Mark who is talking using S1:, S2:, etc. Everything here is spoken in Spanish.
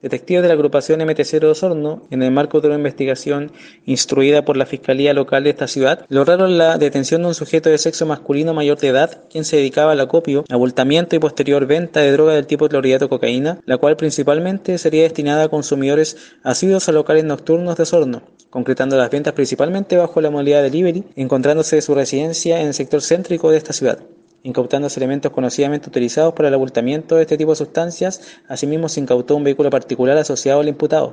S1: Detectives de la agrupación MT0 de Osorno, en el marco de una investigación instruida por la Fiscalía Local de esta ciudad, lograron la detención de un sujeto de sexo masculino mayor de edad, quien se dedicaba al acopio, abultamiento y posterior venta de droga del tipo clorhidrato cocaína, la cual principalmente sería destinada a consumidores asiduos a locales nocturnos de Osorno, concretando las ventas principalmente bajo la modalidad delivery, encontrándose su residencia en el sector céntrico de esta ciudad incautándose elementos conocidamente utilizados para el abultamiento de este tipo de sustancias. Asimismo, se incautó un vehículo particular asociado al imputado.